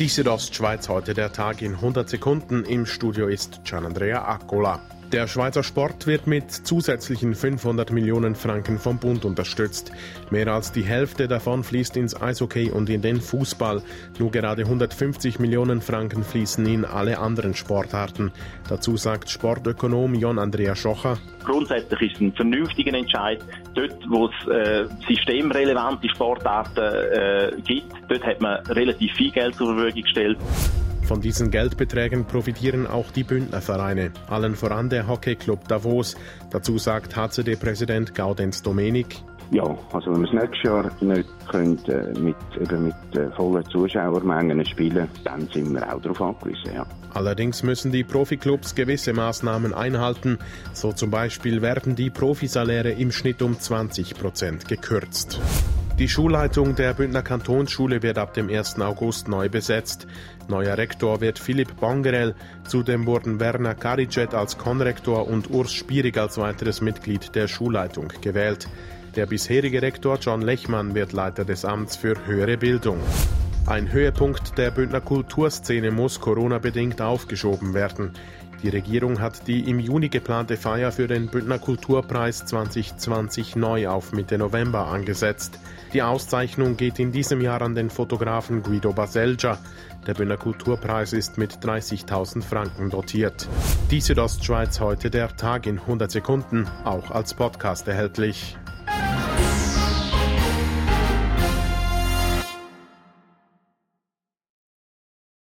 Die Südostschweiz heute der Tag in 100 Sekunden. Im Studio ist Gianandrea Accola. Der Schweizer Sport wird mit zusätzlichen 500 Millionen Franken vom Bund unterstützt. Mehr als die Hälfte davon fließt ins Eishockey und in den Fußball. Nur gerade 150 Millionen Franken fließen in alle anderen Sportarten. Dazu sagt Sportökonom Jon Andrea Schocher. Grundsätzlich ist es ein vernünftiger Entscheid. Dort, wo es äh, systemrelevante Sportarten äh, gibt, dort hat man relativ viel Geld zur Verfügung gestellt. Von diesen Geldbeträgen profitieren auch die Bündnervereine, allen voran der Hockeyclub Davos. Dazu sagt HCD-Präsident Gaudenz Domenik. Ja, also wenn wir das nächste Jahr nicht können, äh, mit, eben mit äh, vollen Zuschauermengen spielen dann sind wir auch darauf angewiesen. Ja. Allerdings müssen die Profiklubs gewisse Maßnahmen einhalten. So zum Beispiel werden die Profisaläre im Schnitt um 20 Prozent gekürzt. Die Schulleitung der Bündner Kantonsschule wird ab dem 1. August neu besetzt. Neuer Rektor wird Philipp Bongerel. Zudem wurden Werner Karicet als Konrektor und Urs Spierig als weiteres Mitglied der Schulleitung gewählt. Der bisherige Rektor John Lechmann wird Leiter des Amts für höhere Bildung. Ein Höhepunkt der Bündner Kulturszene muss Corona-bedingt aufgeschoben werden. Die Regierung hat die im Juni geplante Feier für den Bündner Kulturpreis 2020 neu auf Mitte November angesetzt. Die Auszeichnung geht in diesem Jahr an den Fotografen Guido Baselgia. Der Bündner Kulturpreis ist mit 30.000 Franken dotiert. Die Südostschweiz heute der Tag in 100 Sekunden, auch als Podcast erhältlich.